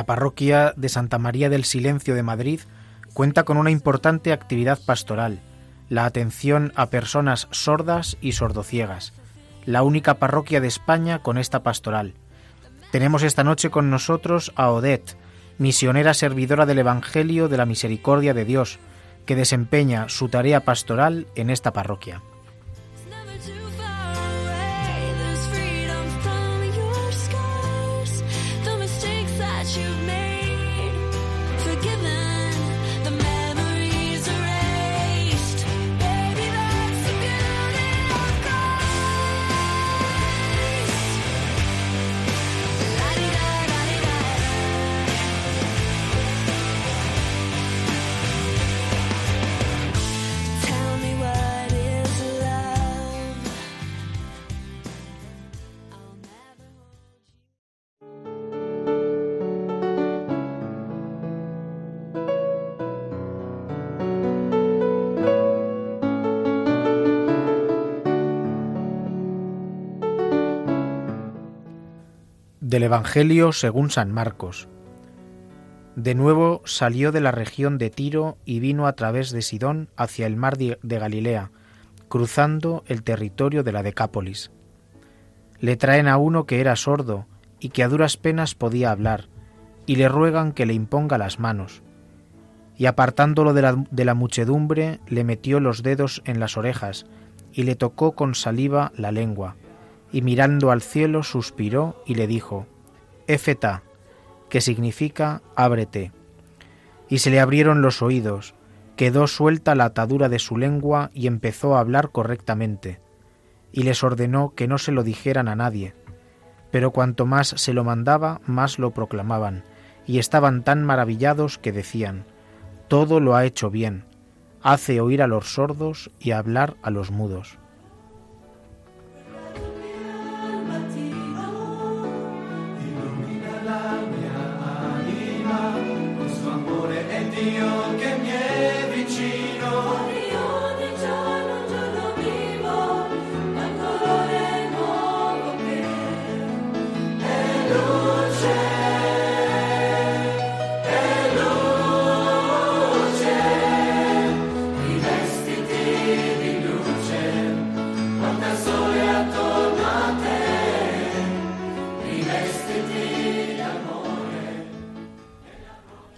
La parroquia de Santa María del Silencio de Madrid cuenta con una importante actividad pastoral, la atención a personas sordas y sordociegas, la única parroquia de España con esta pastoral. Tenemos esta noche con nosotros a Odette, misionera servidora del Evangelio de la Misericordia de Dios, que desempeña su tarea pastoral en esta parroquia. Evangelio según San Marcos. De nuevo salió de la región de Tiro y vino a través de Sidón hacia el mar de Galilea, cruzando el territorio de la Decápolis. Le traen a uno que era sordo y que a duras penas podía hablar, y le ruegan que le imponga las manos. Y apartándolo de la muchedumbre, le metió los dedos en las orejas, y le tocó con saliva la lengua y mirando al cielo suspiró y le dijo, Éfeta, que significa ábrete. Y se le abrieron los oídos, quedó suelta la atadura de su lengua y empezó a hablar correctamente. Y les ordenó que no se lo dijeran a nadie. Pero cuanto más se lo mandaba, más lo proclamaban, y estaban tan maravillados que decían, Todo lo ha hecho bien, hace oír a los sordos y hablar a los mudos. your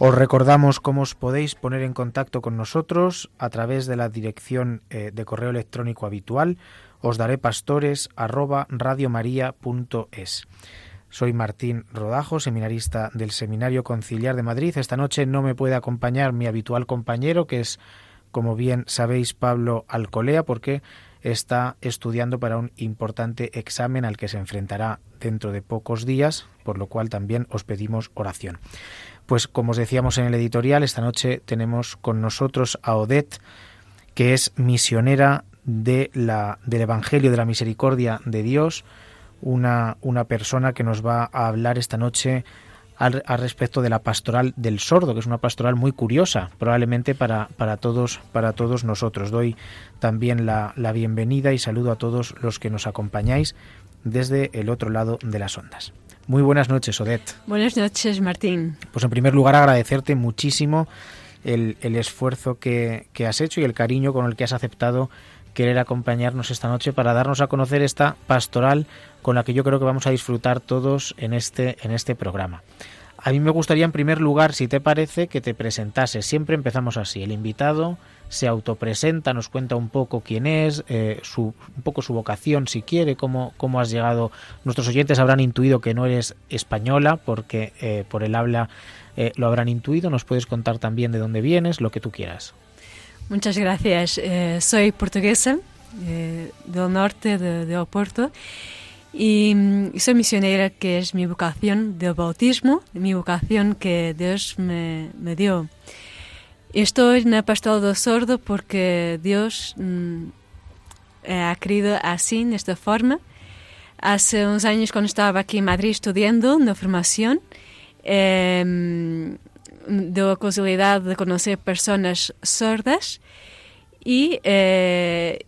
Os recordamos cómo os podéis poner en contacto con nosotros a través de la dirección eh, de correo electrónico habitual os daré pastores arroba. Soy Martín Rodajo, seminarista del Seminario Conciliar de Madrid. Esta noche no me puede acompañar mi habitual compañero, que es, como bien sabéis, Pablo Alcolea, porque está estudiando para un importante examen al que se enfrentará dentro de pocos días, por lo cual también os pedimos oración. Pues como os decíamos en el editorial, esta noche tenemos con nosotros a Odette, que es misionera de la, del Evangelio de la Misericordia de Dios, una, una persona que nos va a hablar esta noche al, al respecto de la pastoral del sordo, que es una pastoral muy curiosa, probablemente para, para, todos, para todos nosotros. Doy también la, la bienvenida y saludo a todos los que nos acompañáis desde el otro lado de las ondas. Muy buenas noches, Odette. Buenas noches, Martín. Pues en primer lugar agradecerte muchísimo el, el esfuerzo que, que, has hecho y el cariño con el que has aceptado querer acompañarnos esta noche para darnos a conocer esta pastoral con la que yo creo que vamos a disfrutar todos en este, en este programa. A mí me gustaría, en primer lugar, si te parece, que te presentases. Siempre empezamos así. El invitado se autopresenta, nos cuenta un poco quién es, eh, su, un poco su vocación, si quiere, cómo, cómo has llegado. Nuestros oyentes habrán intuido que no eres española, porque eh, por el habla eh, lo habrán intuido. Nos puedes contar también de dónde vienes, lo que tú quieras. Muchas gracias. soy portuguesa, del norte de, de Oporto y, y, soy misionera, que es mi vocación del bautismo, mi vocación que Dios me, dio. Estoy en el pastoral del sordo porque Dios mmm, ha querido así, de esta forma. Hace uns años, cuando estaba aquí en Madrid estudiando una formación, eh, dio la posibilidad de conocer personas sordas y eh,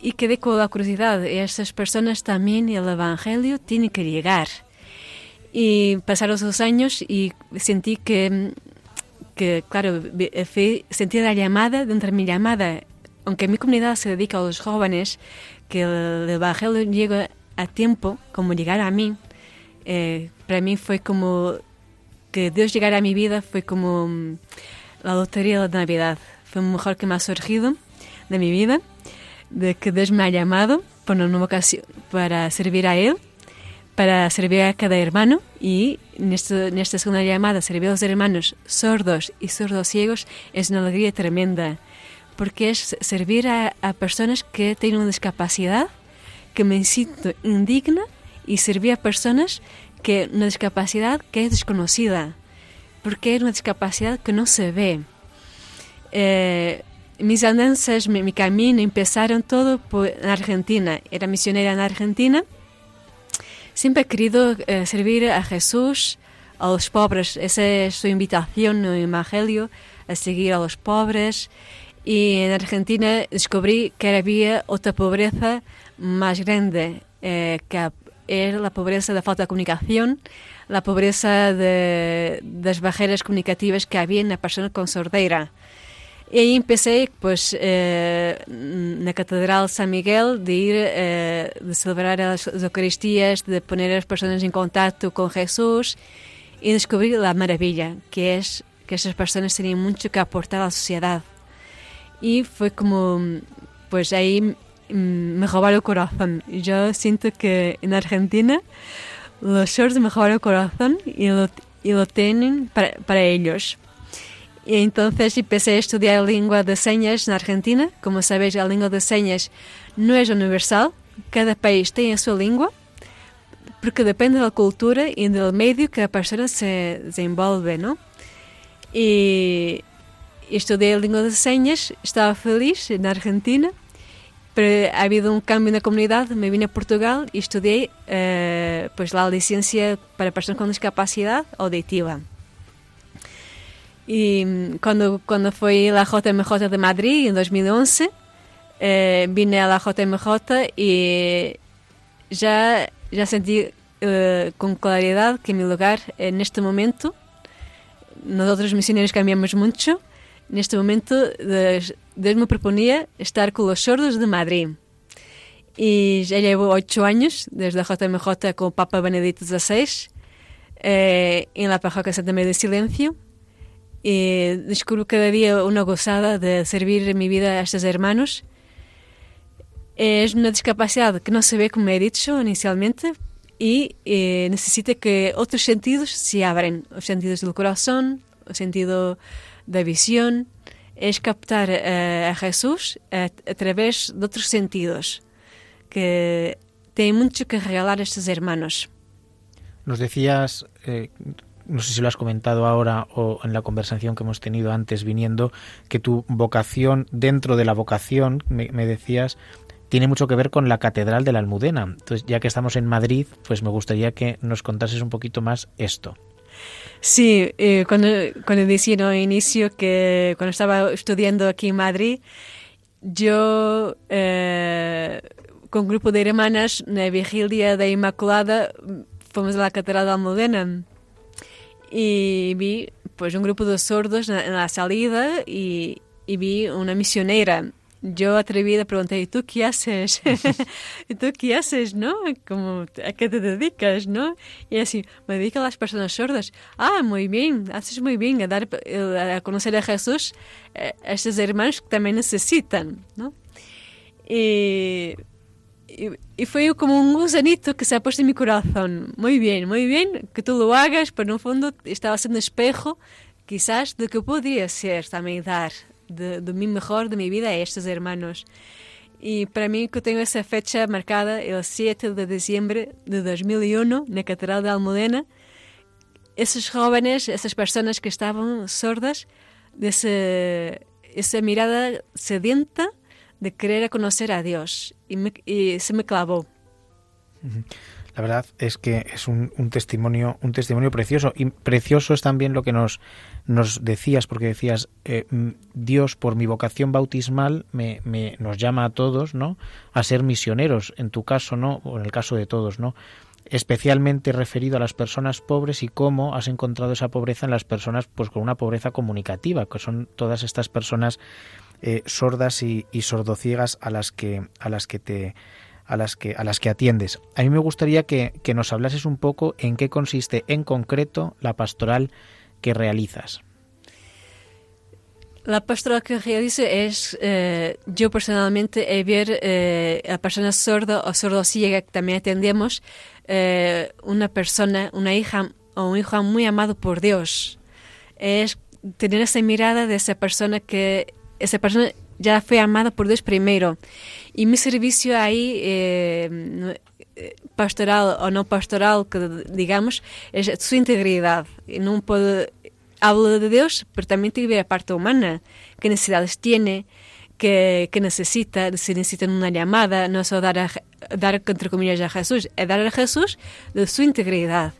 y quedé con la curiosidad. Estas personas también el Evangelio tiene que llegar. Y pasaron los años y sentí que, que claro, sentí la llamada dentro de mi llamada. Aunque mi comunidad se dedica a los jóvenes, que el Evangelio llegue a tiempo, como llegar a mí, eh, para mí fue como que Dios llegara a mi vida, fue como la lotería de Navidad. Fue lo mejor que me ha surgido de mi vida de que Dios me ha llamado por una nueva ocasión para servir a Él, para servir a cada hermano y en, esto, en esta segunda llamada, servir a los hermanos sordos y sordos ciegos es una alegría tremenda porque es servir a, a personas que tienen una discapacidad, que me siento indigna y servir a personas que una discapacidad que es desconocida, porque es una discapacidad que no se ve. Eh, mis andanzas, mi, mi, camino empezaron todo por, en Argentina. Era misionera en Argentina. Siempre he querido eh, servir a Jesús, a los pobres. Esa es su invitación en el Evangelio, a seguir a los pobres. Y en Argentina descubrí que había otra pobreza más grande, eh, que era la pobreza de falta de comunicación, la pobreza de, las barreras comunicativas que había en la persona con sordera. E aí empecé, pois, eh, na Catedral de San Miguel, de ir, eh, de celebrar as, as Eucaristias, de poner as pessoas em contato com Jesus e descobrir a maravilha que é que essas pessoas teriam muito que aportar à sociedade. E foi como, pois aí me o coração. Eu sinto que na Argentina os sordos me roubaram o coração e lo, e lo têm para, para eles. Y entonces empecé a estudiar lengua de señas en Argentina. Como sabéis, la lengua de señas no es universal. Cada país tiene su lengua, porque depende de la cultura y del medio que la persona se desenvolve, ¿no? Y estudié lengua de señas, estaba feliz en Argentina, pero ha habido un cambio en la comunidad, me vine a Portugal y estudié eh, pues la licencia para personas con discapacidad auditiva. Y cuando, cuando fui a la JMJ de Madrid en 2011, eh, vine a la JMJ y ya, ya sentí eh, con claridad que mi lugar en este momento, nosotros misioneros cambiamos mucho, en este momento Dios me proponía estar con los sordos de Madrid. Y ya llevo ocho años desde la JMJ con Papa Benedicto XVI eh, en la parroquia Santa María de Silencio y descubro cada día una gozada de servir en mi vida a estos hermanos. Es una discapacidad que no se ve como he dicho inicialmente y eh, que otros sentidos se abren, los sentidos del corazón, el sentido de visión, es captar eh, a Jesús a, través de otros sentidos que tienen mucho que regalar a estos hermanos. Nos decías eh, no sé si lo has comentado ahora o en la conversación que hemos tenido antes viniendo, que tu vocación, dentro de la vocación, me, me decías, tiene mucho que ver con la Catedral de la Almudena. Entonces, ya que estamos en Madrid, pues me gustaría que nos contases un poquito más esto. Sí, eh, cuando, cuando decía al inicio que cuando estaba estudiando aquí en Madrid, yo eh, con un grupo de hermanas, en la vigilia de Inmaculada, fomos a la Catedral de la Almudena. Y vi pues un grupo de sordos en la salida y, y vi una misionera yo atrevida pregunté, ¿y tú qué haces? ¿Y tú qué haces, no? Como, ¿A qué te dedicas, no? Y así, me dedico a las personas sordas. Ah, muy bien, haces muy bien a dar a conocer a Jesús a estos hermanos que también necesitan, ¿no? Y, y, y, fue como un gusanito que se ha puesto en mi corazón. Muy bien, muy bien que tú lo hagas, pero en el fondo estaba siendo espejo quizás de que podría ser también dar de, de mi mejor de mi vida a estos hermanos. Y para mí que tengo esa fecha marcada el 7 de diciembre de 2001 en la Catedral de Almudena, esos jóvenes, esas personas que estaban sordas, de ese, esa mirada sedienta de querer conocer a Dios y, me, y se me clavó. La verdad es que es un, un, testimonio, un testimonio precioso y precioso es también lo que nos nos decías, porque decías, eh, Dios por mi vocación bautismal me, me, nos llama a todos, ¿no? A ser misioneros, en tu caso, ¿no? O en el caso de todos, ¿no? especialmente referido a las personas pobres y cómo has encontrado esa pobreza en las personas pues con una pobreza comunicativa, que son todas estas personas eh, sordas y, sordociegas a las que a las que te a las que a las que atiendes. A mí me gustaría que, que nos hablases un poco en qué consiste en concreto la pastoral que realizas. La pastoral que realizo es, eh, yo personalmente, he ver eh, a persona sorda o sordociega que también atendemos, eh, una persona, una hija o un hijo muy amado por Dios. Es tener esa mirada de esa persona que esa persona ya fue amada por Dios primero. Y mi servicio ahí, eh, pastoral o no pastoral, que digamos, es su integridad. Y no puedo, hablo de Dios, pero también tiene que ver a parte humana, qué necesidades tiene, qué, qué necesita, si necesita una llamada, no solo dar, a, dar entre comillas a Jesús, es dar a Jesús de su integridad.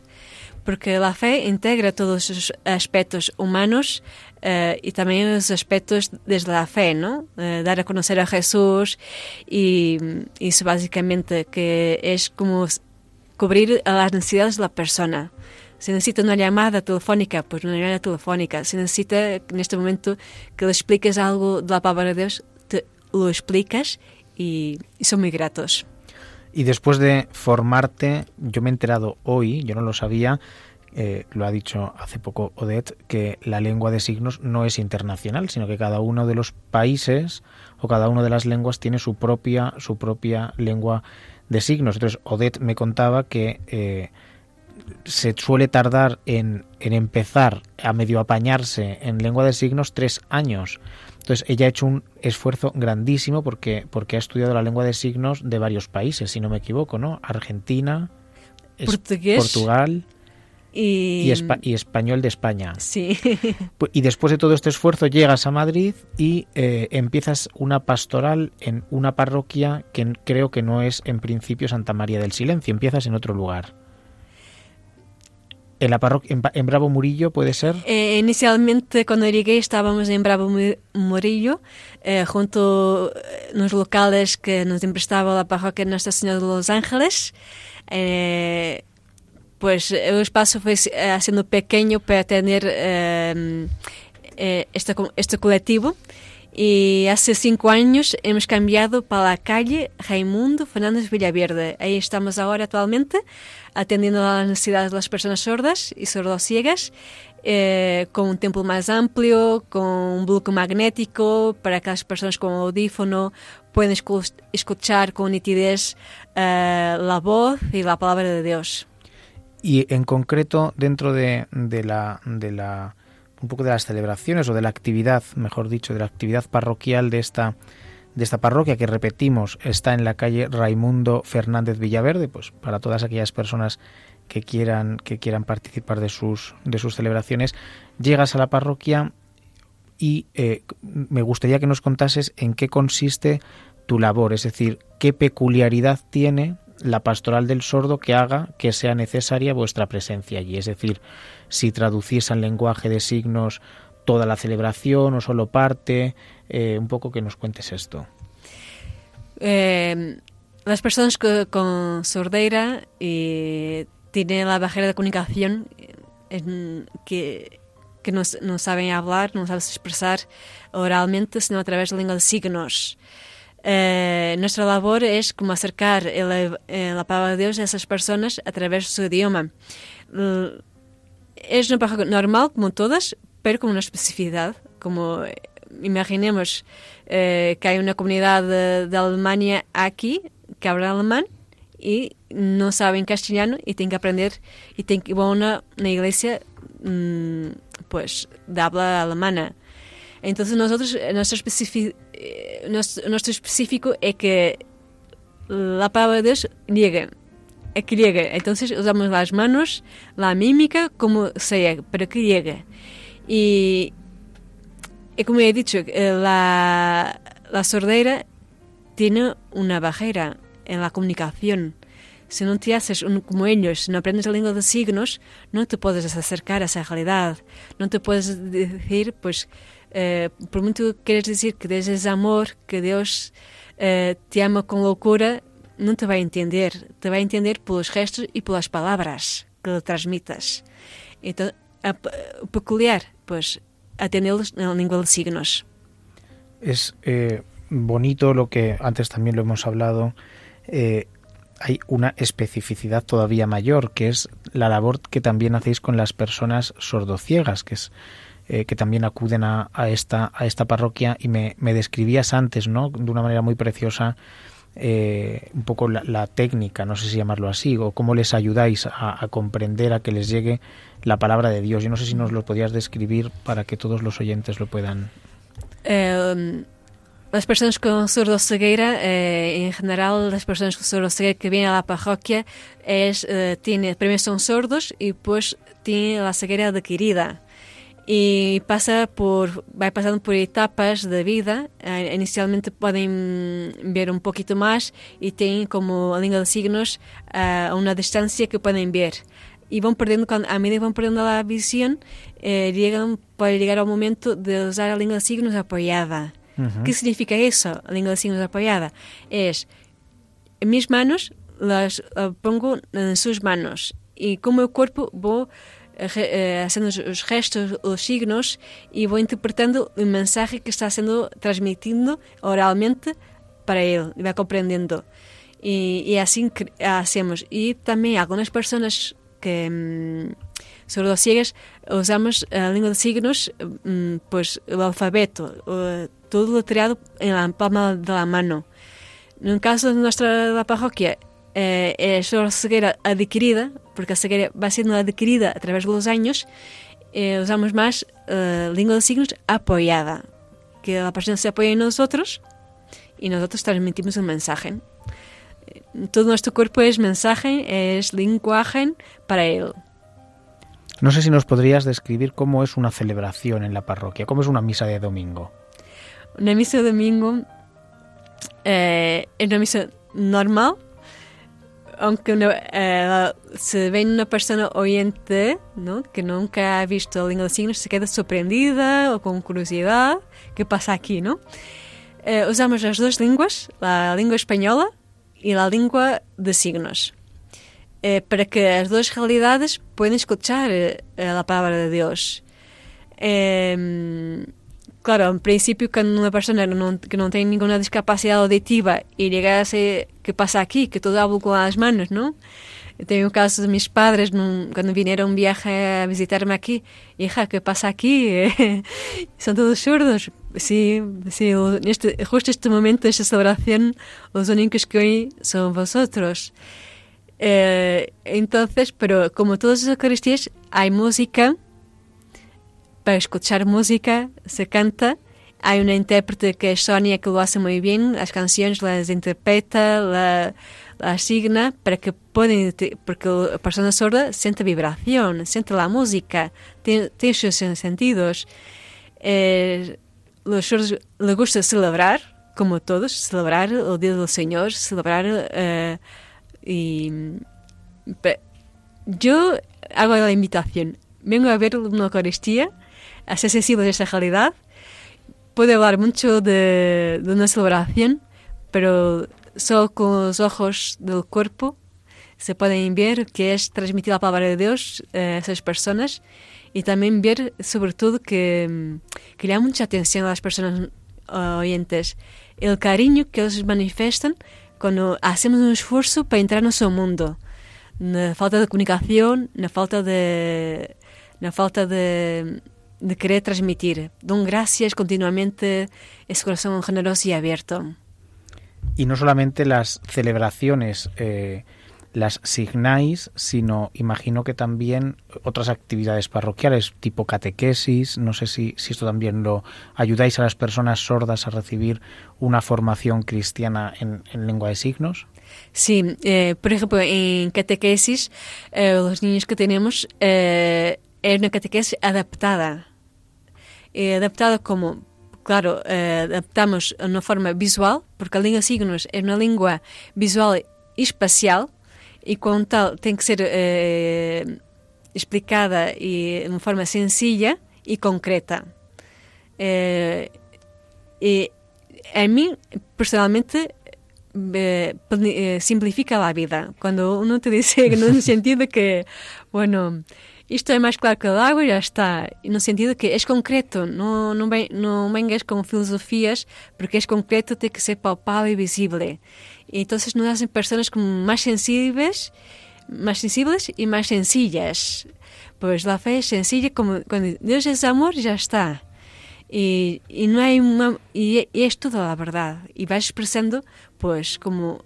Porque la fe integra todos los aspectos humanos Uh, y también los aspectos desde la fe, ¿no? Uh, dar a conocer a Jesús y, y, eso básicamente que es como cubrir las necesidades de la persona. Si necesita una llamada telefónica, pues una llamada telefónica. Si necesita en este momento que le expliques algo de la palabra de Dios, te lo explicas y, y son muy gratos. Y después de formarte, yo me he enterado hoy, yo no lo sabía, eh, lo ha dicho hace poco Odette, que la lengua de signos no es internacional, sino que cada uno de los países o cada una de las lenguas tiene su propia, su propia lengua de signos. Entonces, Odette me contaba que eh, se suele tardar en, en, empezar a medio apañarse en lengua de signos tres años. Entonces, ella ha hecho un esfuerzo grandísimo porque, porque ha estudiado la lengua de signos de varios países, si no me equivoco, ¿no? Argentina, Portugués. Portugal. Y... Y, espa y, español de España. Sí. Y después de todo este esfuerzo llegas a Madrid y eh, empiezas una pastoral en una parroquia que creo que no es en principio Santa María del Silencio, empiezas en otro lugar. ¿En, la parroquia, en, en Bravo Murillo puede ser? Eh, inicialmente cuando llegué estábamos en Bravo Murillo, eh, junto a los locales que nos emprestaba la parroquia Nuestra Señora de los Ángeles. Eh, pues el espacio fue haciendo pequeño para tener eh, eh, este, este colectivo. Y hace cinco años hemos cambiado para la calle Raimundo Fernández Villaverde. Ahí estamos ahora actualmente, atendiendo a las necesidades de las personas sordas y sordociegas, eh, con un templo más amplio, con un bloque magnético para que las personas con audífono puedan escuchar con nitidez eh, la voz y la palabra de Dios y en concreto dentro de, de, la, de la un poco de las celebraciones o de la actividad, mejor dicho, de la actividad parroquial de esta de esta parroquia que repetimos está en la calle Raimundo Fernández Villaverde, pues para todas aquellas personas que quieran que quieran participar de sus de sus celebraciones, llegas a la parroquia y eh, me gustaría que nos contases en qué consiste tu labor, es decir, qué peculiaridad tiene la pastoral del sordo que haga que sea necesaria vuestra presencia allí. Es decir, si traducís al lenguaje de signos toda la celebración o solo parte, eh, un poco que nos cuentes esto. Eh, las personas con sordera y tienen la barrera de comunicación en, que que no, saben hablar, no saben expresar oralmente, sino a través de la lengua de signos. Eh, nuestra labor es como acercar eh, la palabra de Dios a esas personas a través de su idioma. Es una parroquia normal, como todas, pero con una especificidad. Como eh, imaginemos eh, que hay una comunidad de, de Alemania aquí que habla alemán y no saben castellano y tienen que aprender y tienen que ir a una, una iglesia mm, pues de habla alemana. Entonces nosotros, eh, eh, nuestro, nuestro específico es que la palabra de Dios llegue, es que. Entonces usamos las manos, la mímica, como sea, para que llegue. Y, y como he dicho, eh, la, la sordera tiene una barrera en la comunicación. Si no te haces un- como ellos, si no aprendes la lengua de signos, no te puedes acercar a esa realidad. No te puedes decir, pues, eh, por mucho que quieres decir que Dios es amor, que Dios eh, te ama con locura, no te va a entender. Te va a entender por los gestos y por las palabras que le transmitas. A- peculiar, pues, atenderlos en la lengua de signos. Es eh, bonito lo que antes también lo hemos hablado. eh, hay una especificidad todavía mayor, que es la labor que también hacéis con las personas sordociegas, que es eh, que también acuden a, a esta a esta parroquia y me, me describías antes, ¿no? De una manera muy preciosa eh, un poco la, la técnica, no sé si llamarlo así, o cómo les ayudáis a, a comprender, a que les llegue la palabra de Dios. Yo no sé si nos lo podías describir para que todos los oyentes lo puedan. Eh, las personas con sordoceguera, eh, en general, las personas con sordoceguera que vienen a la parroquia, es, eh, tiene, primero son sordos y pues tienen la ceguera adquirida. Y pasa por, va pasando por etapas de vida. Eh, inicialmente pueden ver un poquito más y tienen como lengua de signos eh, a una distancia que pueden ver. Y van perdiendo, a medida que van perdiendo la visión, eh, llegan, puede llegar al momento de usar la lengua de signos apoyada. ¿Qué significa eso, la lengua de signos apoyada? Es, mis manos las eh, pongo en sus manos y con el cuerpo voy haciendo os- os gestos, os signos y voy interpretando el mensaje que está siendo transmitiendo oralmente para él y va comprendiendo. Y, así hacemos. Y también algunas personas que mm, sordociegas usamos la lengua de signos, mm, pues el alfabeto, eh, todo letreado en la palma de la mano. En el caso de nuestra parroquia, eh, es solo ceguera adquirida, porque la ceguera va siendo adquirida a través de los años, eh, usamos más eh, lengua de signos apoyada, que la persona se apoya en nosotros y nosotros transmitimos un mensaje. Eh, Todo nuestro cuerpo es mensaje, es lenguaje para él. No sé si nos podrías describir cómo es una celebración en la parroquia, cómo es una misa de domingo. Una misa de domingo eh, es una misa normal, aunque eh, se ve una persona oyente ¿no? que nunca ha visto la lengua de signos, se queda sorprendida o con curiosidad. ¿Qué pasa aquí? ¿no? Eh, usamos las dos lenguas, la lengua española y la lengua de signos, eh, para que las dos realidades puedan escuchar la palabra de Dios. Claro, en principio, cuando una persona no- que no tiene ninguna discapacidad auditiva y llegase, ¿qué pasa aquí? Que todo hablo con las manos, ¿no? Tengo un caso de mis padres cuando vinieron un viaje a visitarme aquí. Hija, ¿qué pasa aquí? Son todos sordos. Sí, sí, en este, justo este momento, esta celebración, los únicos que oí son vosotros. Eh, entonces, pero como todas las Eucaristías, hay música, para escuchar música, se canta. Hay una intérprete que es Sonia que lo hace muy bien, las canciones las interpreta, la, la asigna para que puedan, porque la persona sorda siente vibración, siente la música, tiene, tiene sus sentidos. Eh, los sordos les gusta celebrar, como todos, celebrar el Día del Señor, celebrar eh, y yo hago la invitación. Vengo a ver una Eucaristía, sensible a esa realidad. Puedo hablar mucho de, de una celebración, pero solo con los ojos del cuerpo se pueden ver que es transmitir la palabra de Dios eh, a esas personas y también ver sobre todo que, que le da mucha atención a las personas uh, oyentes el cariño que ellos manifiestan cuando hacemos un esfuerzo para entrar en nuestro mundo. Na falta de comunicación, na falta de, na falta de, de querer transmitir. Don gracias continuamente ese corazón generoso y abierto. Y no solamente las celebraciones eh, las signáis, sino imagino que también otras actividades parroquiales, tipo catequesis, no sé si, si esto también lo ayudáis a las personas sordas a recibir una formación cristiana en, en lengua de signos. Sí, eh, por ejemplo, en catequesis, eh, los niños que tenemos eh, es una catequesis adaptada. Eh, adaptada como, claro, eh, adaptamos a una forma visual, porque a língua signos é uma língua visual e espacial, e como tal tem que ser eh, explicada e de uma forma sencilla e concreta. Eh, e a mim, personalmente, pli- simplifica la vida. Cuando uno te en un sentido que, bueno, isto é máis claro que o agua e já está. E no sentido que é concreto, não, não, vem, não vengas com filosofias, porque é concreto, tem que ser palpável e visível. E então nos hacen personas como más sensibles, más sensibles y más sencillas. Pues la fe es sencilla, como cuando Dios es amor, ya está. Y, y no hay una, y, y es toda la verdad. Y vas expresando, pues, como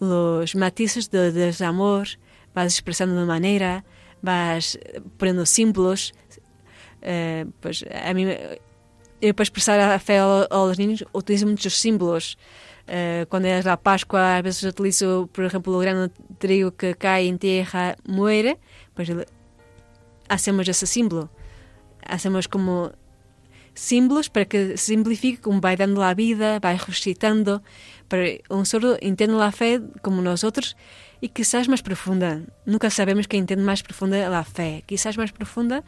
los matices de de desamor, vas expresando de manera, vas poniendo símbolos. Eh, pues a mí, me- eu para expressar a fé ao- aos niños utilizo muitos símbolos. Eh, quando é a Páscoa, às vezes utilizo, por exemplo, o grano de trigo que cai em terra muere, pues ele- hacemos esse símbolo. Hacemos como símbolos para que simplifique como vai dando a vida, vai recitando, para um sordo entenda a fé como nós outros e quizás mais profunda. Nunca sabemos quem entende mais profunda a fé. Quizás mais profunda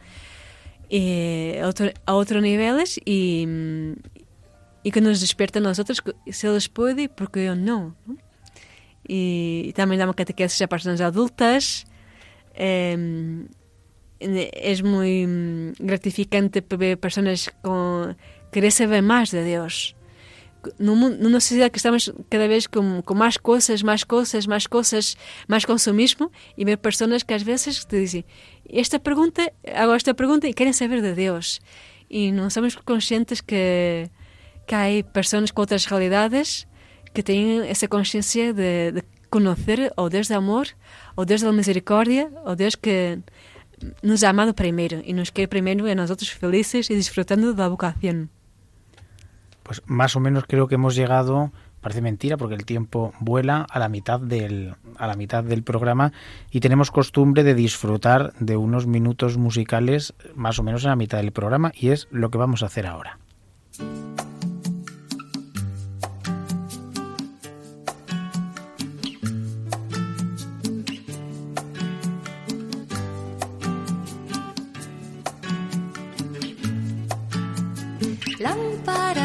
eh, a, outro, a outros níveis e, e que nos desperta nós outros que se eles podem, porque eu não. não? E, também dá uma catequese a personas adultas. Eh, es muy mm, gratificante ver personas con querer saber más de Dios. Mundo, numa sociedade que estamos cada vez com, com mais coisas, mais coisas, mais coisas, mais consumismo e ver pessoas que às vezes te dizem esta pergunta, hago esta pergunta e querem saber de Deus. E não somos conscientes que, que há pessoas com outras realidades que têm essa consciência de, de conhecer o Deus de amor, o Deus da misericórdia, o Deus que nos ha amado primeiro e nos quer primeiro a nosotros felices e disfrutando da vocación. Pues más o menos creo que hemos llegado, parece mentira porque el tiempo vuela a la mitad del a la mitad del programa y tenemos costumbre de disfrutar de unos minutos musicales más o menos en la mitad del programa y es lo que vamos a hacer ahora. Lámpara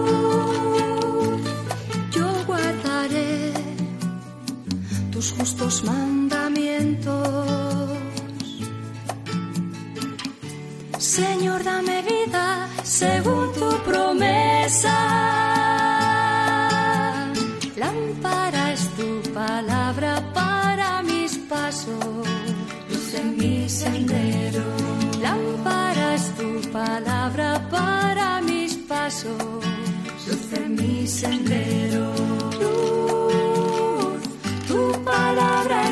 Justos mandamientos. Señor, dame vida según tu promesa. Lámpara es tu palabra para mis pasos, luz en mi sendero. Lámpara es tu palabra para mis pasos, luz en mi sendero.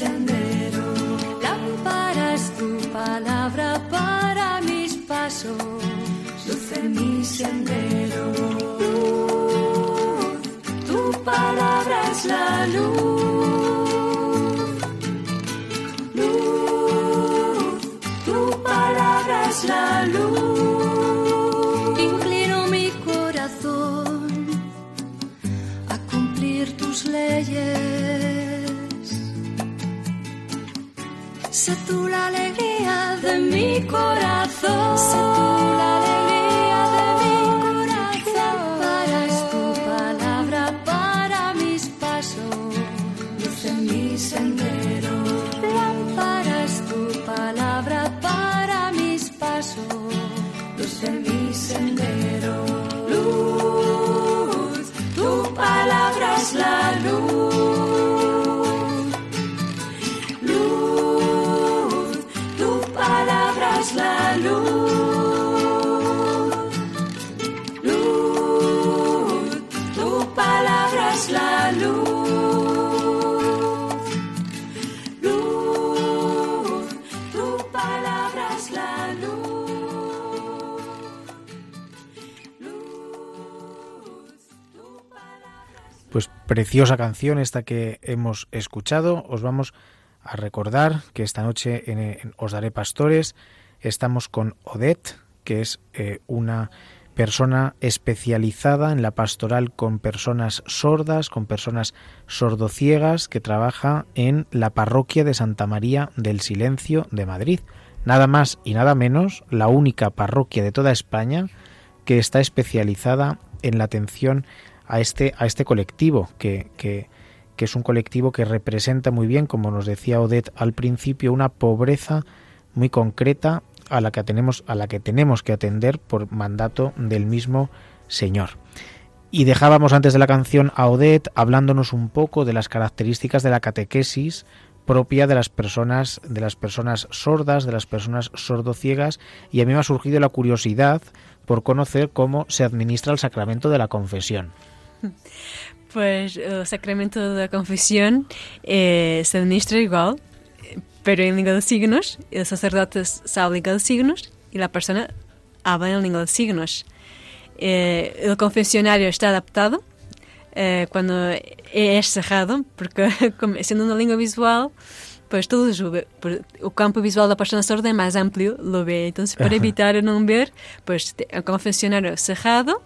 Sendero. Lámpara es tu palabra para mis pasos, preciosa canción esta que hemos escuchado. Os vamos a recordar que esta noche en, Os Daré Pastores estamos con Odette, que es eh, una persona especializada en la pastoral con personas sordas, con personas sordociegas, que trabaja en la parroquia de Santa María del Silencio de Madrid. Nada más y nada menos, la única parroquia de toda España que está especializada en la atención a este, a este colectivo, que, que, es un colectivo que representa muy bien, como nos decía Odette al principio, una pobreza muy concreta a la que tenemos, a la que, tenemos que atender por mandato del mismo Señor. Y dejábamos antes de la canción a Odette hablándonos un poco de las características de la catequesis propia de las personas de las personas sordas, de las personas sordociegas y a mí me ha surgido la curiosidad por conocer cómo se administra el sacramento de la confesión. Pues el sacramento de la confesión eh, se administra igual, pero en lengua de signos. El sacerdote sabe lengua de signos y la persona habla en lengua de signos. Eh, el confesionario está adaptado eh, cuando es cerrado, porque como siendo una lengua visual, pues todos por- o campo visual da persona sorda é mais amplio, lo. Entonces, para evitar não ver, pues te- el confesionario cerrado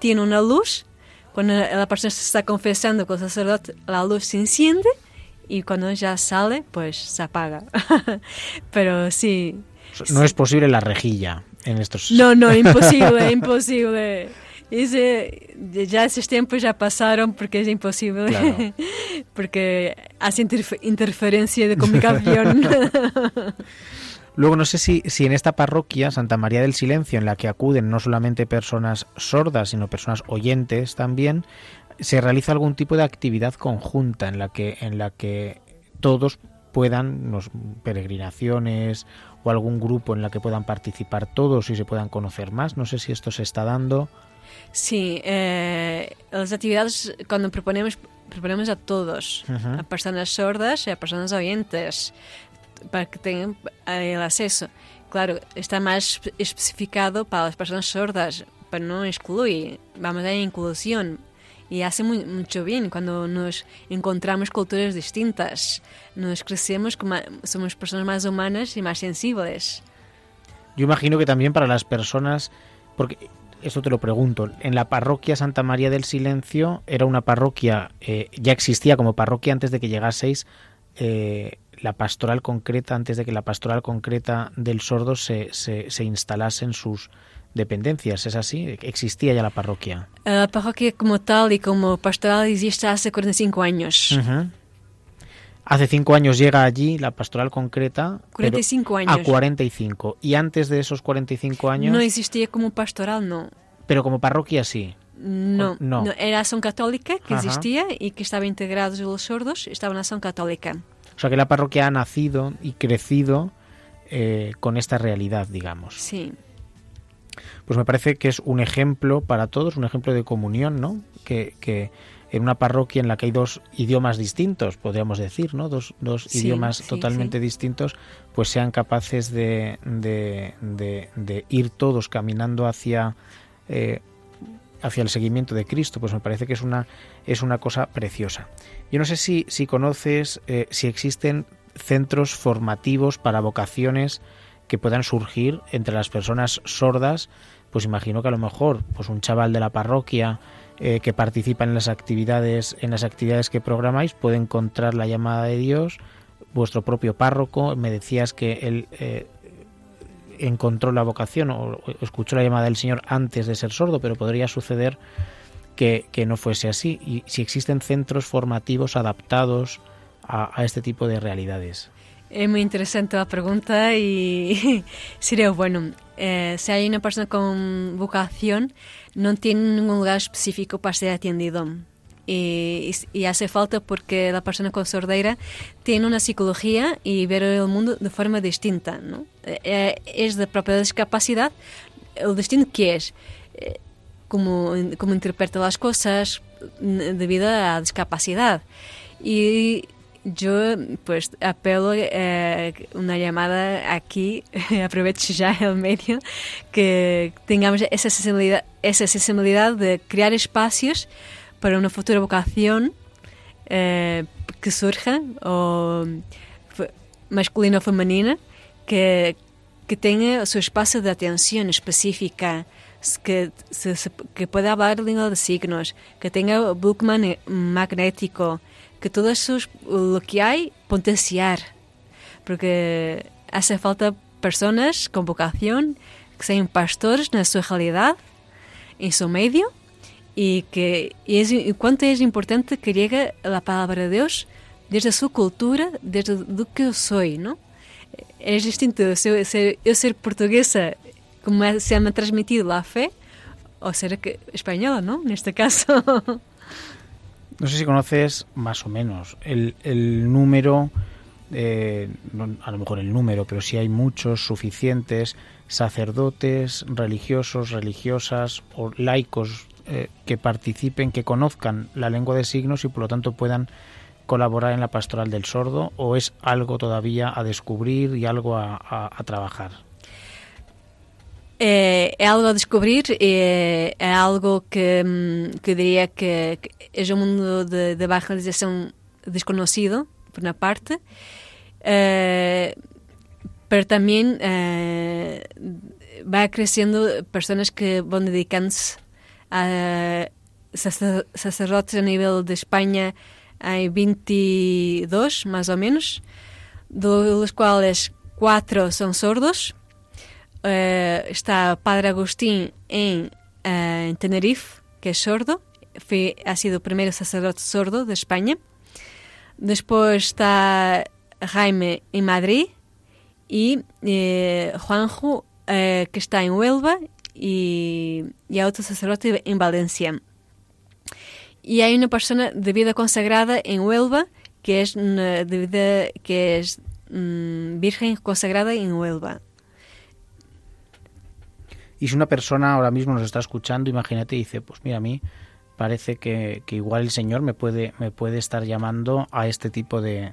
tiene una luz. Cuando la persona se está confesando con el sacerdote, la luz se enciende y cuando ya sale, pues se apaga. Pero sí. No es posible la rejilla en estos No, no, imposible, imposible. Ese, ya esos tiempos ya pasaron porque es imposible. Claro. porque hace interfe- interferencia de comunicación. Luego no sé si, si en esta parroquia, Santa María del Silencio, en la que acuden no solamente personas sordas, sino personas oyentes también, se realiza algún tipo de actividad conjunta en la que, en la que todos puedan, nos, peregrinaciones o algún grupo en la que puedan participar todos y se puedan conocer más. No sé si esto se está dando. Sí, eh, las actividades cuando proponemos, proponemos a todos, a personas sordas y a personas oyentes, para que tengan eh, el acceso. Claro, está más espe- especificado para las personas sordas, pero no excluye, vamos a inclusión. Y hace mu- mucho bien cuando nos encontramos culturas distintas, nos crecemos, como, somos personas más humanas y más sensibles. Yo imagino que también para las personas, porque esto te lo pregunto, en la parroquia Santa María del Silencio era una parroquia, eh, ya existía como parroquia antes de que llegaseis eh, la pastoral concreta, antes de que la pastoral concreta del sordo se, se, se instalase en sus dependencias, ¿es así? ¿Existía ya la parroquia? La parroquia como tal y como pastoral existe hace 45 años. Ujú. Hace cinco años llega allí la pastoral concreta. pero- 45 años. A 45. Y antes de esos 45 años, No existía como pastoral, no. pero como parroquia sí. No, No. no. era acción católica que Ajá. existía y que estaba integrado los sordos, estaba en acción católica. O sea que la parroquia ha nacido y crecido eh, con esta realidad, digamos. Sí, Pues me parece que es un ejemplo para todos, un ejemplo de comunión, ¿no? que, que en una parroquia en la que hay dos idiomas distintos, podríamos decir, ¿no? Dos, dos Sí, idiomas sí, totalmente sí. distintos, pues sean capaces de, de, de- de ir todos caminando hacia, eh, hacia el seguimiento de Cristo. Pues me parece que es una, es una cosa preciosa. Yo no sé si, si conoces, eh, si existen centros formativos para vocaciones que puedan surgir entre las personas sordas, pues imagino que a lo mejor pues un chaval de la parroquia eh, que participa en las actividades en las actividades que programáis puede encontrar la llamada de Dios vuestro propio párroco me decías que él eh, encontró la vocación o, escuchó la llamada del Señor antes de ser sordo pero podría suceder que, que no fuese así y si existen centros formativos adaptados a, a este tipo de realidades Es muy interesante la pregunta y sería bueno. eh, si hay una persona con vocación, no tiene ningún lugar específico para ser atendido. Y, y- hace falta porque la persona con sordera tiene una psicología y ver el mundo de forma distinta. ¿no? Eh, es de propia discapacidad el destino que es. eh, cómo, cómo interpreta las cosas mm, debido a la discapacidad. Y yo pues apelo eh, una llamada aquí, aprovecho ya el medio, que tengamos esa sensibilidad, esa sensibilidad de crear espacios para una futura vocación eh, que surja, o fe- masculina o femenina, que, que tenga su espacio de atención específica, s- que, se- se- que pueda hablar lengua de signos, que tenga book mane- magnético, que todo eso es lo que hay potenciar, porque hace falta personas con vocación que sean pastores en su realidad, en su medio, y que y es, y cuánto es importante que llegue la palabra de Dios desde su cultura, desde lo que yo soy, ¿no? Es distinto ser, ser- yo ser portuguesa, como se me ha transmitido la fe, o ser que- española, ¿no? En este caso. No sé si conoces más o menos el, el número, eh, no- a lo mejor el número, pero si hay muchos suficientes sacerdotes, religiosos, religiosas o laicos eh, que participen, que conozcan la lengua de signos y por lo tanto puedan colaborar en la pastoral del sordo o es algo todavía a descubrir y algo a, a- a trabajar. É, é algo a descobrir, é, é algo que, hum, que que, que é um mundo de, de evangelização desconhecido, por uma parte, eh, pero también eh, va creciendo personas que van dedicándose sacer- sacerdotes a nivel de España. Hay 22, más o menos, de los cuales cuatro son sordos. Eh, está Padre Agustín eh, en Tenerife, que es sordo. Fue, ha sido el primer sacerdote sordo de España. Después está Jaime en Madrid y eh, Juanjo, eh, que está en Huelva, y, y hay otro sacerdote en Valencia. Y hay una persona de vida consagrada en Huelva, que es, una de vida, que es mm, virgen consagrada en Huelva. Y si una persona ahora mismo nos está escuchando, imagínate y dice, pues mira, a mí parece que, que igual el Señor me puede, me puede estar llamando a este tipo de,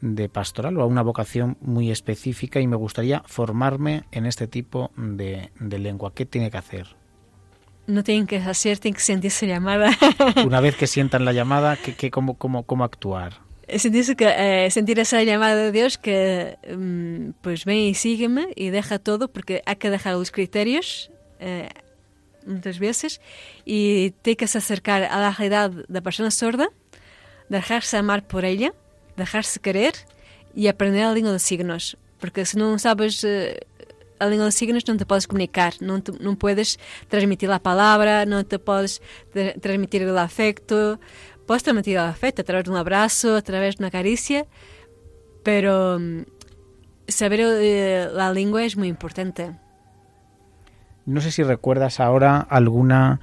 de pastoral o a una vocación muy específica y me gustaría formarme en este tipo de, de lengua. ¿Qué tiene que hacer? No tienen que hacer, tienen que sentirse llamada. Una vez que sientan la llamada, ¿qué, qué, cómo, cómo, ¿cómo actuar? sentirse que, eh, sentir esa llamada de Dios que mm, pues ven y sígueme y deja todo porque hay que dejar los criterios eh, muchas veces y te que acercar a la realidad de la persona sorda, dejarse amar por ella, dejarse querer y aprender la lengua de signos. Porque si no sabes eh, la lengua de signos no te puedes comunicar, no, te- puedes transmitir la palabra, no te puedes tra- transmitir el afecto. Puedes transmitir el afecto a través de un abrazo, a través de una caricia, pero mm, saber eh, la lengua es muy importante. No sé si recuerdas ahora alguna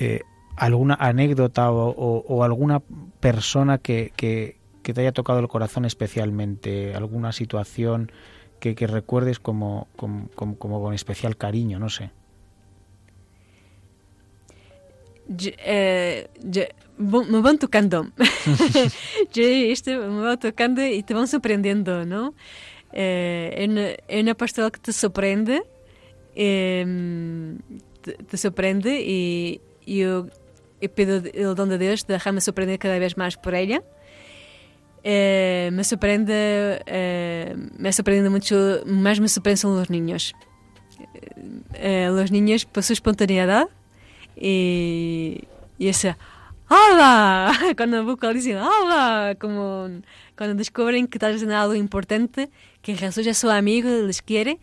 eh, alguna anécdota o, alguna persona que- que te haya tocado el corazón especialmente, alguna situación que, que recuerdes como, como, como- como con especial cariño, no sé. me van tocando. yo esto me va tocando y te van sorprendiendo, ¿no? Eh, es una pastoral que te sorprende, eh, te, te, sorprende y yo, yo, pido el don de Dios de dejarme sorprender cada vez más por ella. Eh, me sorprende, eh, me sorprende mucho, más me sorprenden los niños. Eh, los niños por su espontaneidad y, y esa ¡Hola! Cuando vocalizan ¡Hola! Como cuando descubren que estás haciendo algo importante, que Jesús es su amigo, les quiere.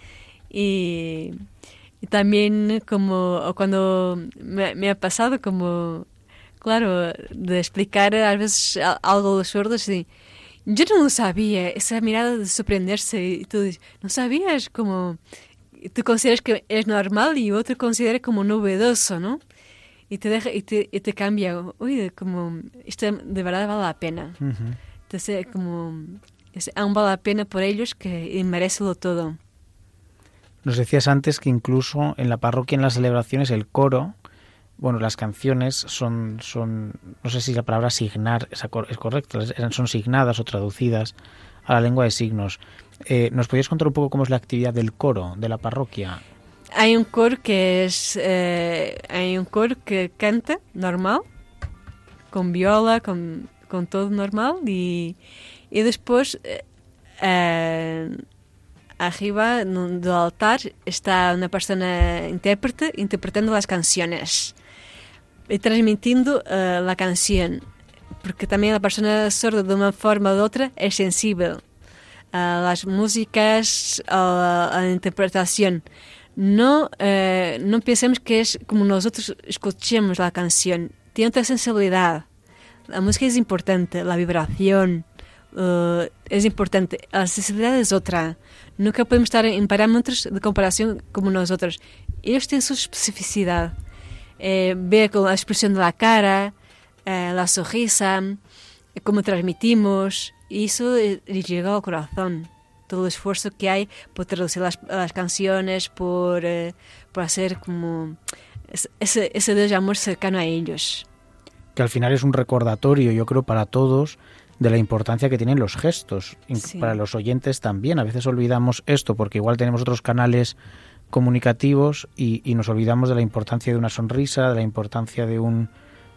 Y, y también como cuando me, me, ha pasado como, claro, de explicar a veces algo a los sordos y yo no lo sabía, esa mirada de sorprenderse y tú no sabías como tú consideras que es normal y otro considera como novedoso, ¿no? Y te deja y te, y te cambia, oye, como esto de verdad vale la pena. Uh -huh. Entonces, como es, aún vale la pena por ellos que merecelo todo. Nos decías antes que incluso en la parroquia, en las celebraciones, el coro, bueno, las canciones son, son no sé si la palabra signar es, correcta, son signadas o traducidas a la lengua de signos. Eh, ¿Nos podías contar un poco cómo es la actividad del coro de la parroquia? Hay un coro que es, eh, hay un coro que canta normal, con viola, con, con todo normal y, y después eh, arriba del altar está una persona intérprete interpretando las canciones transmitiendo uh, la canción porque también la persona sorda de una forma u otra es sensible a las músicas, a, a la interpretación. No, eh, no pensemos que es como nosotros escuchemos la canción. Tiene otra sensibilidad. La música es importante, la vibración uh, es importante. La sensibilidad es otra. Nunca podemos estar en parámetros de comparación como nosotros. Ellos tienen su especificidad. Eh, ve con la expresión de la cara, eh, la sonrisa, eh, cómo transmitimos, y eso llega al corazón. Todo el esfuerzo que hay por traducir las, las canciones, por, eh, por hacer como ese, ese Dios de amor cercano a ellos. Que al final es un recordatorio, yo creo, para todos de la importancia que tienen los gestos. Sí. Para los oyentes también. A veces olvidamos esto porque igual tenemos otros canales comunicativos y, y, nos olvidamos de la importancia de una sonrisa, de la importancia de un,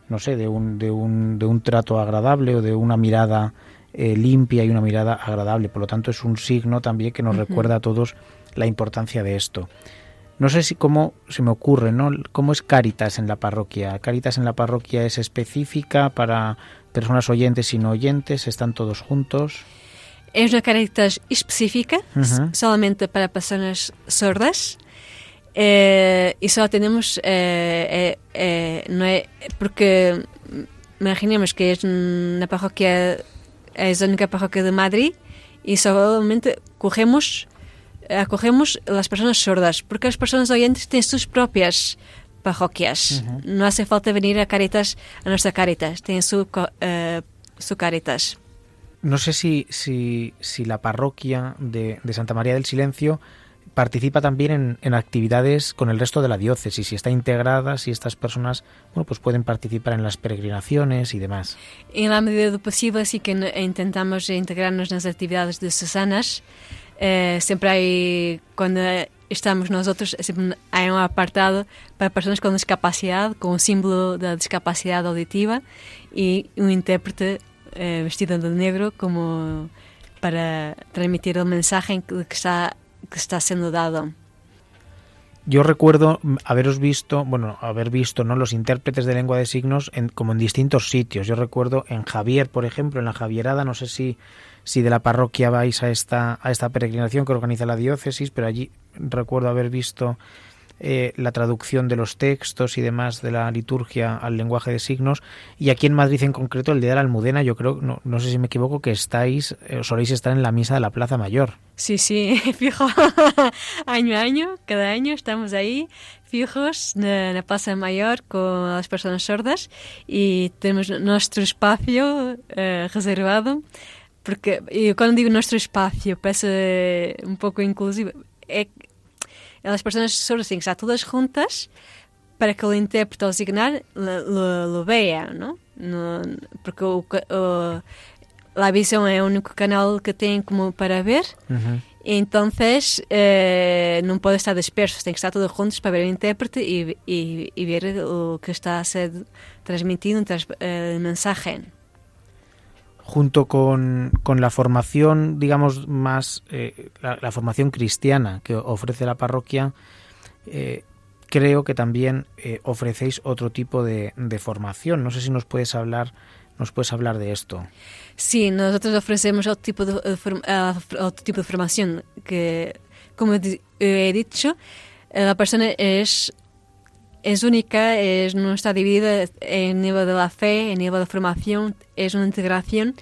no sé, de un, de un, de un trato agradable o de una mirada eh, limpia y una mirada agradable. Por lo tanto, es un signo también que nos uh -huh. recuerda a todos la importancia de esto. No sé si cómo se me ocurre, ¿no? ¿Cómo es Caritas en la parroquia? ¿Caritas en la parroquia es específica para personas oyentes y no oyentes? ¿Están todos juntos? Es una Caritas específica, uh -huh. solamente para personas sordas. Eh, y solo tenemos, eh, eh, no es, porque imaginemos que es una parroquia, es la única parroquia de Madrid y solamente cogemos, acogemos las personas sordas, porque las personas oyentes tienen sus propias parroquias. Uh -huh. No hace falta venir a Caritas, a nuestra Caritas, tienen su, su Caritas. No sé si, si, si la parroquia de, de Santa María del Silencio participa también en, en, actividades con el resto de la diócesis, si está integrada, si estas personas bueno, pues pueden participar en las peregrinaciones y demás. En la medida de lo posible sí que intentamos integrarnos en las actividades diocesanas. Eh, siempre hay, cuando estamos nosotros, siempre hay un apartado para personas con discapacidad, con un símbolo de discapacidad auditiva y un intérprete eh, vestido de negro como para transmitir el mensaje que está que está siendo dado. Yo recuerdo haberos visto, bueno, haber visto ¿no? los intérpretes de lengua de signos en, como en distintos sitios. Yo recuerdo en Javier, por ejemplo, en la Javierada, no sé si, si de la parroquia vais a esta, a esta peregrinación que organiza la diócesis, pero allí recuerdo haber visto eh, la traducción de los textos y demás de la liturgia al lenguaje de signos. Y aquí en Madrid en concreto, el día de la Almudena, yo creo, no, no sé si me equivoco, que estáis, eh, soléis estar en la misa de la Plaza Mayor. Sí, sí, fijo, año a año, cada año estamos ahí fijos en la Plaza Mayor con las personas sordas y tenemos nuestro espacio eh, reservado. Porque yo cuando digo nuestro espacio, parece un poco inclusivo. É, as pessoas sordas têm que estar todas juntas para que o intérprete ao signar lo, lo, lo vea, ¿no? porque o, o, la visión é o único canal que tem como para ver. Ujú. Entonces, eh, non pode estar dispersos, ten que estar todos juntos para ver o intérprete e, e, e ver o que está a ser transmitido tras, eh, el mensaje. Junto con, con la formación, digamos, más, eh, la, la formación cristiana que ofrece la parroquia, eh, creo que también eh, ofrecéis otro tipo de, de formación. No sé si nos puedes hablar, nos puedes hablar de esto. Sí, nosotros ofrecemos otro tipo de, ah, otro tipo de formación que, como he dicho, la persona es, es única, es, no está dividida en nivel de la fe, en nivel de formación, es una integración.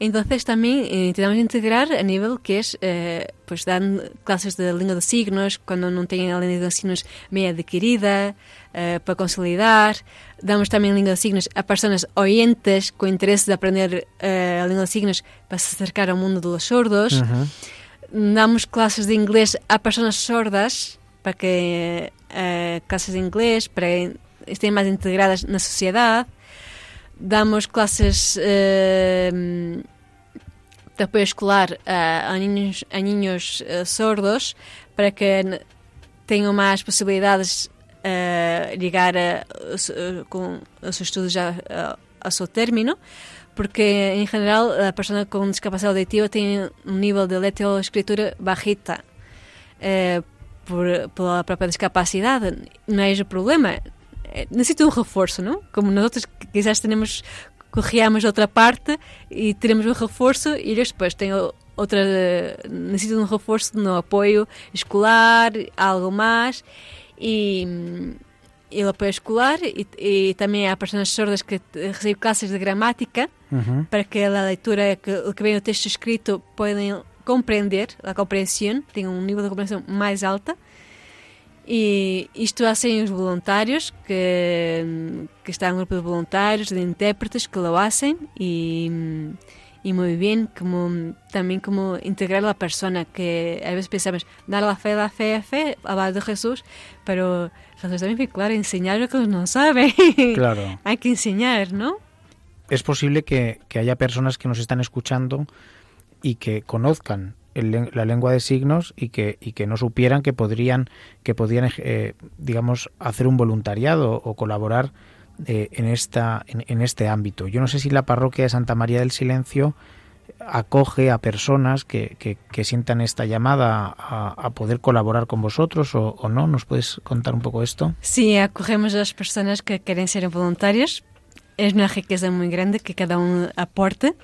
Entonces también eh, intentamos integrar a nivel que es, eh, pues dan clases de lengua de signos, cuando no tienen la lengua de signos media adquirida, eh, para consolidar. Damos también lengua de signos a personas oyentes con interés de aprender eh, lengua de signos para se acercar al mundo de los sordos. Damos clases de inglés a personas sordas para que eh, clases de inglés para estén más integradas na sociedade. Damos clases eh, de apoio escolar a, a niños, a niños eh, sordos para que tenham mais possibilidades su- eh, com os seus estudos já a, a seu término, porque em geral a pessoa com discapacidade auditiva tem um nível de lectoescritura bajita. Eh, por, pela própria discapacidade, não é o problema. Eh, Necessita um reforço, não? Como nós outros quizás temos, corríamos outra parte e teremos um reforço e eles depois têm o- outra, necessitam de um reforço no apoio escolar, algo mais e, e o apoio escolar e, e também há pessoas sordas que recebem classes de gramática Ujú. para que a leitura, que, o que vem no texto escrito, podem compreender, a compreensão, tem um nível de compreensão mais alta. E isto hacen os voluntários, que, que está um grupo de voluntários, de intérpretes que lo hacen y, y muy bien, como, también como integrar a la persona, que a veces pensamos, dar la fe, la fe, la fe, hablar de Jesús, pero Jesús también claro, enseñar lo que no sabe. Claro. Hay que enseñar, ¿no? Es posible que, que haya personas que nos están escuchando y que conozcan el la lengua de signos y que, y que no supieran que podrían, que podrían eh, digamos, hacer un voluntariado o colaborar eh, en, esta, en, en este ámbito. Yo no sé si la parroquia de Santa María del Silencio acoge a personas que, que, que sientan esta llamada a, a poder colaborar con vosotros o, o no. ¿Nos puedes contar un poco esto? Sí, acogemos a las personas que quieren ser voluntarios. Es una riqueza muy grande que cada uno aporte.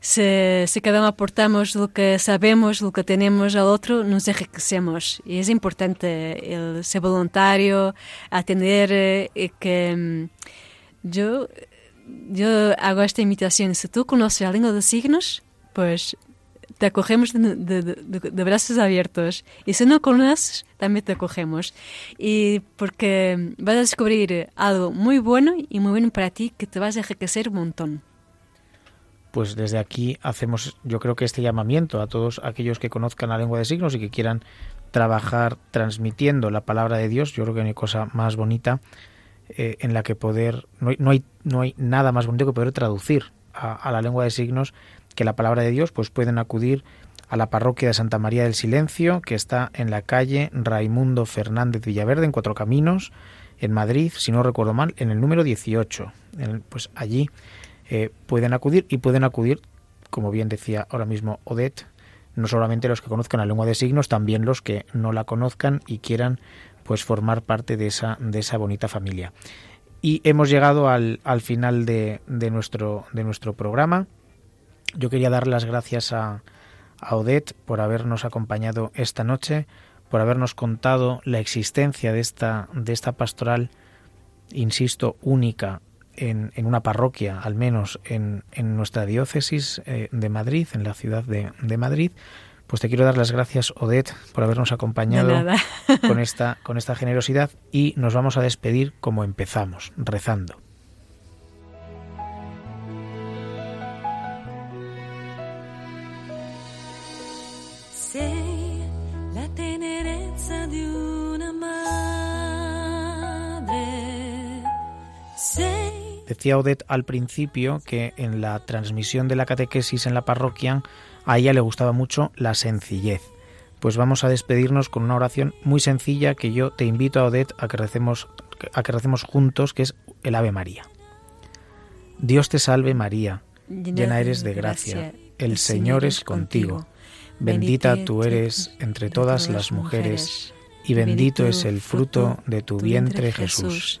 Si, cada uno aportamos lo que sabemos, lo que tenemos al otro, nos enriquecemos. Y es importante el ser voluntario, atender, eh, que mm, yo, yo hago esta invitación. Si tú conoces la lengua de signos, pues te acogemos de, de- de- de brazos abiertos. Y si no conoces, también te acogemos. Y porque vas a descubrir algo muy bueno y muy bueno para ti que te vas a enriquecer un montón. Pues desde aquí hacemos yo creo que este llamamiento a todos aquellos que conozcan la lengua de signos y que quieran trabajar transmitiendo la palabra de Dios. Yo creo que hay cosa más bonita eh, en la que poder, no hay, no, hay, no hay nada más bonito que poder traducir a, a la lengua de signos que la palabra de Dios, pues pueden acudir a la parroquia de Santa María del Silencio, que está en la calle Raimundo Fernández Villaverde, en Cuatro Caminos, en Madrid, si no recuerdo mal, en el número 18. En- pues allí eh, pueden acudir y pueden acudir, como bien decía ahora mismo Odette, no solamente los que conozcan la lengua de signos, también los que no la conozcan y quieran pues formar parte de esa, de esa bonita familia. Y hemos llegado al, al final de, de nuestro, de nuestro programa. Yo quería dar las gracias a, a Odette por habernos acompañado esta noche, por habernos contado la existencia de esta, de esta pastoral, insisto, única en, en una parroquia, al menos en, en nuestra diócesis eh, de Madrid, en la ciudad de, de Madrid. Pues te quiero dar las gracias, Odette, por habernos acompañado con esta, con esta generosidad y nos vamos a despedir como empezamos, rezando. Decía Odette al principio que en la transmisión de la catequesis en la parroquia a ella le gustaba mucho la sencillez. Pues vamos a despedirnos con una oración muy sencilla que yo te invito a Odette a que recemos, a que recemos juntos, que es el Ave María. Dios te salve María, llena eres de gracia, el Señor es contigo, bendita tú eres entre todas las mujeres, y bendito es el fruto de tu vientre Jesús.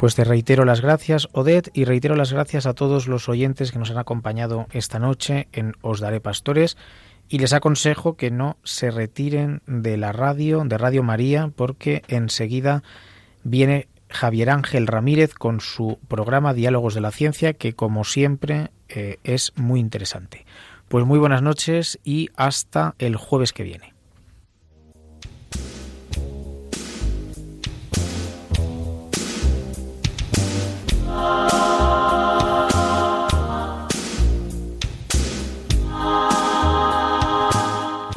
Pues te reitero las gracias, Odette, y reitero las gracias a todos los oyentes que nos han acompañado esta noche en Os Daré Pastores. Y les aconsejo que no se retiren de la radio, de Radio María, porque enseguida viene Javier Ángel Ramírez con su programa Diálogos de la Ciencia, que como siempre eh, es muy interesante. Pues muy buenas noches y hasta el jueves que viene.